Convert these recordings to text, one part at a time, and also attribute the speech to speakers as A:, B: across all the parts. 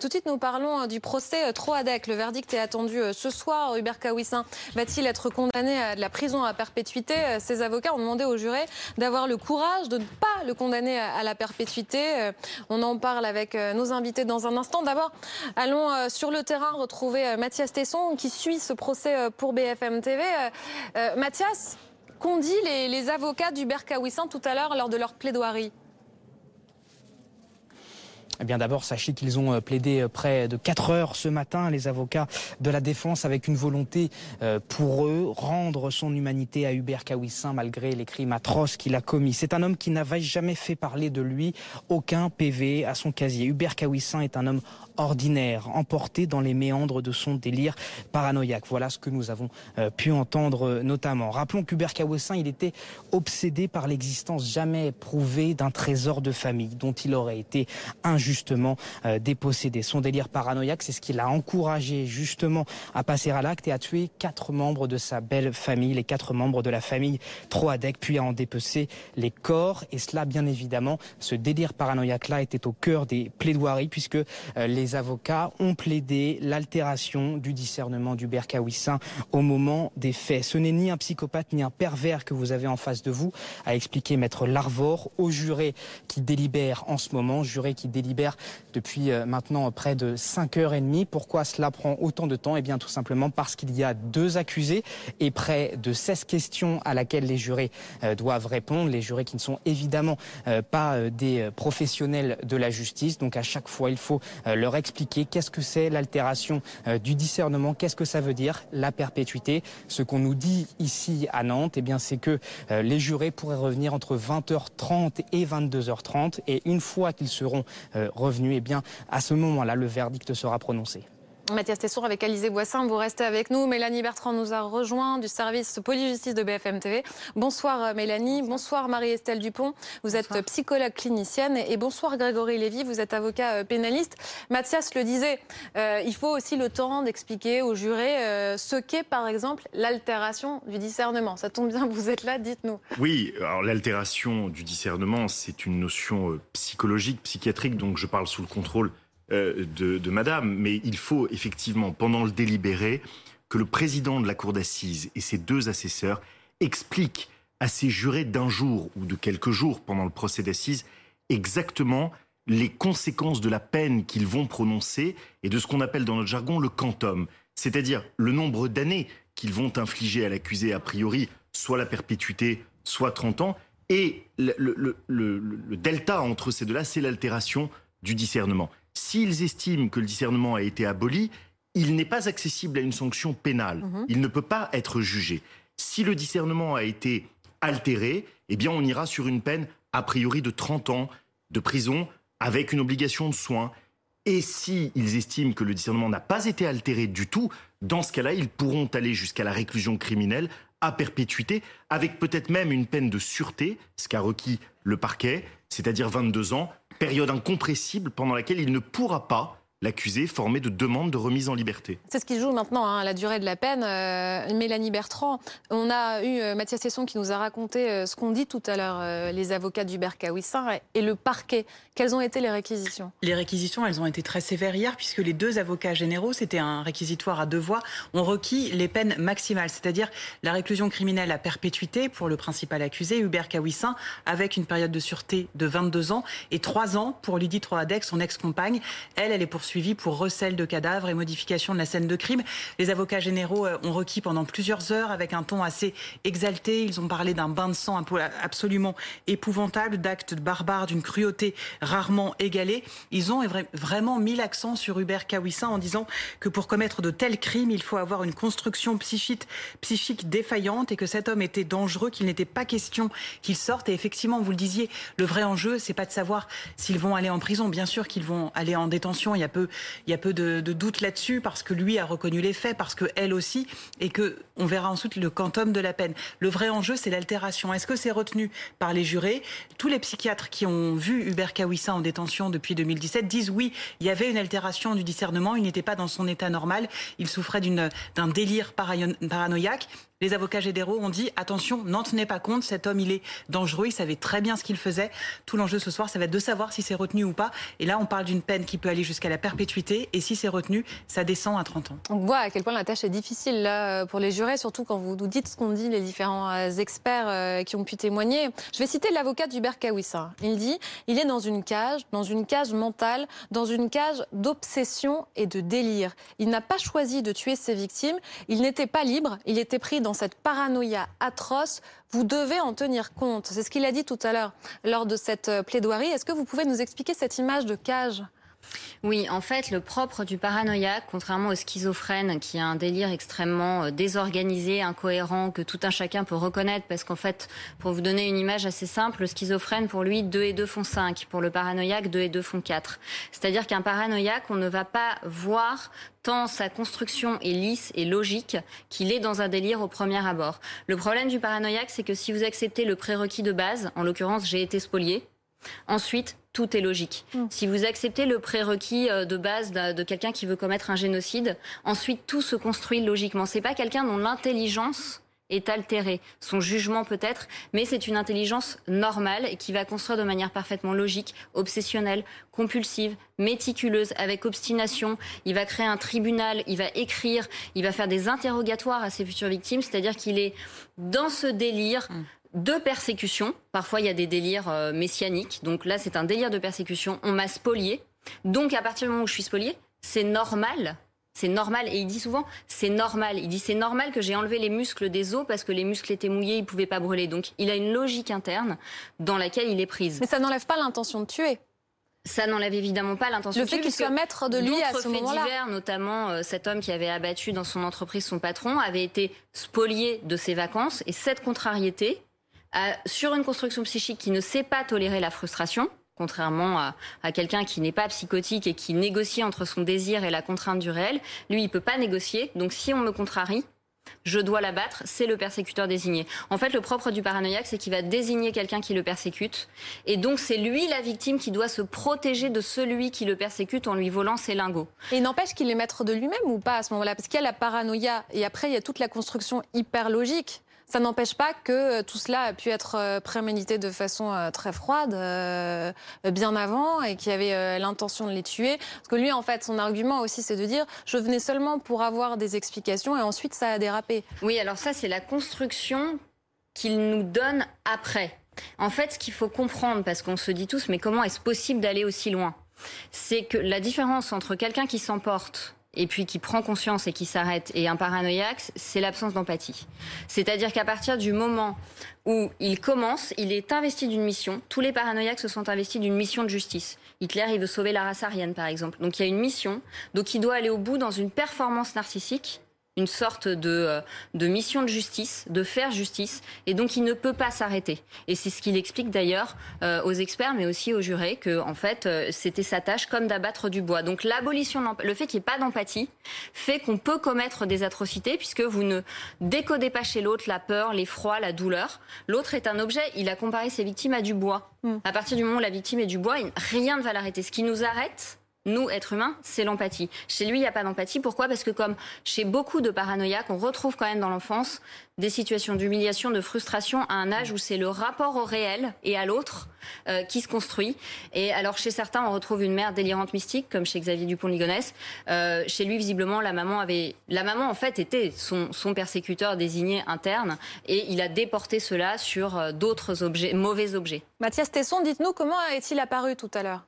A: Tout de suite, nous parlons du procès Troadec. Le verdict est attendu ce soir. Hubert Kawissin va-t-il être condamné à la prison à perpétuité? Ses avocats ont demandé au juré d'avoir le courage de ne pas le condamner à la perpétuité. On en parle avec nos invités dans un instant. D'abord, allons sur le terrain retrouver Mathias Tesson qui suit ce procès pour BFM TV. Mathias, qu'ont dit les, avocats d'Hubert Kawissin tout à l'heure lors de leur plaidoirie?
B: Eh bien d'abord, sachez qu'ils ont euh, plaidé euh, près de 4 heures ce matin, les avocats de la défense, avec une volonté euh, pour eux, rendre son humanité à Hubert Kawissin malgré les crimes atroces qu'il a commis. C'est un homme qui n'avait jamais fait parler de lui, aucun PV à son casier. Hubert Kawissin est un homme ordinaire, emporté dans les méandres de son délire paranoïaque. Voilà ce que nous avons pu entendre notamment. Rappelons qu'Hubert Kawissin, il était obsédé par l'existence jamais prouvée d'un trésor de famille dont il aurait été injuste justement euh, dépossédé. Son délire paranoïaque, c'est ce qui l'a encouragé justement à passer à l'acte et à tuer quatre membres de sa belle famille, les quatre membres de la famille Troadec, puis à en dépecer les corps. Et cela, bien évidemment, ce délire paranoïaque-là était au cœur des plaidoiries puisque euh, les avocats ont plaidé l'altération du discernement du Kawissin au moment des faits. Ce n'est ni un psychopathe ni un pervers que vous avez en face de vous, a expliqué maître Larvor au juré qui délibère en ce moment, juré qui délibère depuis euh, maintenant près de 5h30. Pourquoi cela prend autant de temps? Eh bien tout simplement parce qu'il y a deux accusés et près de 16 questions à laquelle les jurés euh, doivent répondre. Les jurés qui ne sont évidemment euh, pas des professionnels de la justice. Donc à chaque fois, il faut leur expliquer qu'est-ce que c'est l'altération du discernement, qu'est-ce que ça veut dire la perpétuité. Ce qu'on nous dit ici à Nantes, eh bien c'est que les jurés pourraient revenir entre 20h30 et 22h30 et une fois qu'ils seront revenu, eh bien, à ce moment-là, le verdict sera prononcé.
A: Mathias Tesson avec Alizé Boissin, vous restez avec nous. Mélanie Bertrand nous a rejoint du service police-justice de BFM TV. Bonsoir euh, Mélanie, bonsoir Marie-Estelle Dupont, vous êtes psychologue clinicienne et bonsoir Grégory Lévy, vous êtes avocat euh, pénaliste. Mathias le disait, il faut aussi le temps d'expliquer aux jurés ce qu'est par exemple l'altération du discernement. Ça tombe bien, vous êtes là, dites-nous.
C: Oui, alors l'altération du discernement, c'est une notion psychologique, psychiatrique, donc je parle sous le contrôle euh, de, Madame, mais il faut effectivement, pendant le délibéré, que le président de la cour d'assises et ses deux assesseurs expliquent à ces jurés d'un jour ou de quelques jours pendant le procès d'assises exactement les conséquences de la peine qu'ils vont prononcer et de ce qu'on appelle dans notre jargon le quantum, c'est-à-dire le nombre d'années qu'ils vont infliger à l'accusé a priori, soit la perpétuité, soit 30 ans, et le delta entre ces deux-là, c'est l'altération du discernement. S'ils estiment que le discernement a été aboli, il n'est pas accessible à une sanction pénale. Mhm. Il ne peut pas être jugé. Si le discernement a été altéré, eh bien on ira sur une peine a priori de 30 ans de prison avec une obligation de soins. Et si ils estiment que le discernement n'a pas été altéré du tout, dans ce cas-là, ils pourront aller jusqu'à la réclusion criminelle à perpétuité, avec peut-être même une peine de sûreté, ce qu'a requis le parquet, c'est-à-dire 22 ans, période incompressible pendant laquelle il ne pourra pas l'accusé formé de demande de remise en liberté.
A: C'est ce qui joue maintenant, hein, la durée de la peine. Euh, Mélanie Bertrand, on a eu euh, Mathias Tesson qui nous a raconté euh, ce qu'ont dit tout à l'heure les avocats d'Hubert Kawissin et le parquet. Quelles ont été les réquisitions?
D: Les réquisitions, elles ont été très sévères hier puisque les deux avocats généraux, c'était un réquisitoire à deux voix, ont requis les peines maximales, c'est-à-dire la réclusion criminelle à perpétuité pour le principal accusé, Hubert Kawissin, avec une période de sûreté de 22 ans et 3 ans pour Lydie Troadec, son ex-compagne. Elle, elle est pour suivi pour recel de cadavres et modification de la scène de crime. Les avocats généraux euh, ont requis pendant plusieurs heures avec un ton assez exalté. Ils ont parlé d'un bain de sang absolument épouvantable, d'actes barbares, d'une cruauté rarement égalée. Ils ont vraiment mis l'accent sur Hubert Kawissin en disant que pour commettre de tels crimes, il faut avoir une construction psychique, psychique défaillante et que cet homme était dangereux, qu'il n'était pas question qu'il sorte. Et effectivement, vous le disiez, le vrai enjeu, c'est pas de savoir s'ils vont aller en prison. Bien sûr qu'ils vont aller en détention. Il y a peu il y a peu de, de doute là-dessus parce que lui a reconnu les faits, parce que elle aussi, et que on verra ensuite le quantum de la peine. Le vrai enjeu, c'est l'altération. Est-ce que c'est retenu par les jurés? Tous les psychiatres qui ont vu Hubert Kawissin en détention depuis 2017 disent oui, il y avait une altération du discernement, il n'était pas dans son état normal, il souffrait d'un délire paranoïaque. Les avocats généraux ont dit attention, n'en tenez pas compte, cet homme il est dangereux, il savait très bien ce qu'il faisait. Tout l'enjeu ce soir, ça va être de savoir si c'est retenu ou pas. Et là, on parle d'une peine qui peut aller jusqu'à la et si c'est retenu, ça descend à 30 ans.
A: On voit à quel point la tâche est difficile pour les jurés, surtout quand vous nous dites ce qu'ont dit les différents euh, experts euh, qui ont pu témoigner. Je vais citer l'avocat d'Hubert Kawissin. Il dit il est dans une cage, dans une cage mentale, dans une cage d'obsession et de délire. Il n'a pas choisi de tuer ses victimes. Il n'était pas libre. Il était pris dans cette paranoïa atroce. Vous devez en tenir compte. C'est ce qu'il a dit tout à l'heure lors de cette euh, plaidoirie. Est-ce que vous pouvez nous expliquer cette image de cage?
E: Oui, en fait, le propre du paranoïaque, contrairement au schizophrène, qui a un délire extrêmement euh, désorganisé, incohérent, que tout un chacun peut reconnaître, parce qu'en fait, pour vous donner une image assez simple, le schizophrène, pour lui, 2 et 2 font 5. Pour le paranoïaque, 2 et 2 font 4. C'est-à-dire qu'un paranoïaque, on ne va pas voir tant sa construction est lisse et logique qu'il est dans un délire au premier abord. Le problème du paranoïaque, c'est que si vous acceptez le prérequis de base, en l'occurrence, j'ai été spolié, Ensuite, tout est logique. Mm. Si vous acceptez le prérequis euh, de base de, quelqu'un qui veut commettre un génocide, ensuite tout se construit logiquement. C'est pas quelqu'un dont l'intelligence est altérée, son jugement peut-être, mais c'est une intelligence normale et qui va construire de manière parfaitement logique, obsessionnelle, compulsive, méticuleuse, avec obstination. Il va créer un tribunal, il va écrire, il va faire des interrogatoires à ses futures victimes, c'est-à-dire qu'il est dans ce délire. De persécution. Parfois, il y a des délires euh, messianiques. Donc là, c'est un délire de persécution. On m'a spolié. Donc, à partir du moment où je suis spolié, c'est normal. C'est normal. Et il dit souvent, c'est normal. Il dit, c'est normal que j'ai enlevé les muscles des os parce que les muscles étaient mouillés, ils ne pouvaient pas brûler. Donc, il a une logique interne dans laquelle il est prise.
A: Mais ça n'enlève pas l'intention de tuer.
E: Ça n'enlève évidemment pas l'intention.
A: Le fait qu'il soit maître de lui à ce moment-là.
E: divers, notamment euh, cet homme qui avait abattu dans son entreprise son patron, avait été spolié de ses vacances. Et cette contrariété, sur une construction psychique qui ne sait pas tolérer la frustration, contrairement à, quelqu'un qui n'est pas psychotique et qui négocie entre son désir et la contrainte du réel, lui, il peut pas négocier. Donc si on me contrarie, je dois l'abattre, c'est le persécuteur désigné. En fait, le propre du paranoïaque, c'est qu'il va désigner quelqu'un qui le persécute. Et donc, c'est lui, la victime, qui doit se protéger de celui qui le persécute en lui volant ses lingots.
A: Et n'empêche qu'il est maître de lui-même ou pas à ce moment-là? Parce qu'il y a la paranoïa et après, il y a toute la construction hyper logique. Ça n'empêche pas que euh, tout cela a pu être euh, prémédité de façon euh, très froide, bien avant, et qu'il y avait l'intention de les tuer. Parce que lui, en fait, son argument aussi, c'est de dire je venais seulement pour avoir des explications, et ensuite ça a dérapé.
E: Oui, alors ça, c'est la construction qu'il nous donne après. En fait, ce qu'il faut comprendre, parce qu'on se dit tous, mais comment est-ce possible d'aller aussi loin? C'est que la différence entre quelqu'un qui s'emporte et puis qui prend conscience et qui s'arrête et un paranoïaque, c'est l'absence d'empathie. C'est-à-dire qu'à partir du moment où il commence, il est investi d'une mission. Tous les paranoïaques se sont investis d'une mission de justice. Hitler, il veut sauver la race aryenne, par exemple. Donc il y a une mission. Donc il doit aller au bout dans une performance narcissique une sorte de, euh, de mission de justice, de faire justice, et donc il ne peut pas s'arrêter. Et c'est ce qu'il explique d'ailleurs euh, aux experts, mais aussi aux jurés, que en fait euh, c'était sa tâche comme d'abattre du bois. Donc l'abolition, le fait qu'il n'y ait pas d'empathie, fait qu'on peut commettre des atrocités puisque vous ne décodez pas chez l'autre la peur, l'effroi, la douleur. L'autre est un objet. Il a comparé ses victimes à du bois. Mm. À partir du moment où la victime est du bois, rien ne va l'arrêter. Ce qui nous arrête, nous, êtres humains, c'est l'empathie. Chez lui, il n'y a pas d'empathie. Pourquoi? Parce que comme chez beaucoup de paranoïaques, on retrouve quand même dans l'enfance des situations d'humiliation, de frustration à un âge où c'est le rapport au réel et à l'autre euh, qui se construit. Et alors chez certains, on retrouve une mère délirante mystique, comme chez Xavier Dupont-Ligonnès. Euh, chez lui, visiblement, la maman avait, la maman en fait était son, son persécuteur désigné interne, et il a déporté cela sur euh, d'autres objets, mauvais objets.
A: Mathias Tesson, dites-nous comment est-il apparu tout à l'heure?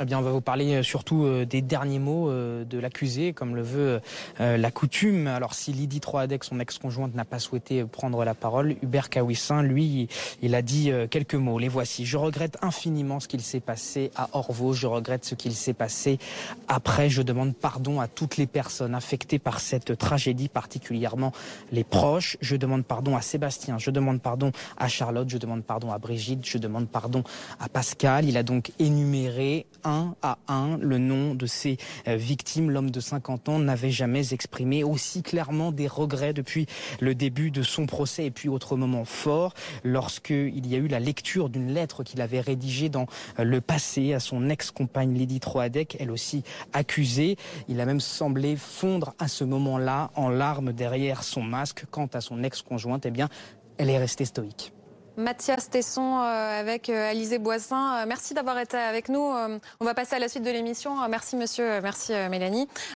B: Eh bien, on va vous parler euh, surtout euh, des derniers mots euh, de l'accusé, comme le veut la coutume. Alors, si Lydie Troadec, son ex-conjointe, n'a pas souhaité prendre la parole, Hubert Kawissin, lui, il a dit quelques mots. Les voici. Je regrette infiniment ce qu'il s'est passé à Orvaux. Je regrette ce qu'il s'est passé après. Je demande pardon à toutes les personnes affectées par cette tragédie, particulièrement les proches. Je demande pardon à Sébastien. Je demande pardon à Charlotte. Je demande pardon à Brigitte. Je demande pardon à Pascal. Il a donc énuméré un à un le nom de ces euh, victimes. L'homme de 50 ans n'avait jamais exprimé aussi clairement des regrets depuis le début de son procès. Et puis autre moment fort, lorsqu'il y a eu la lecture d'une lettre qu'il avait rédigée dans euh, le passé à son ex-compagne Lydie Troadec, elle aussi accusée. Il a même semblé fondre à ce moment-là en larmes derrière son masque. Quant à son ex-conjointe, eh bien, elle est restée stoïque.
A: Mathias Tesson avec Alizé Boissin. Merci d'avoir été avec nous. On va passer à la suite de l'émission. Merci monsieur, merci Mélanie.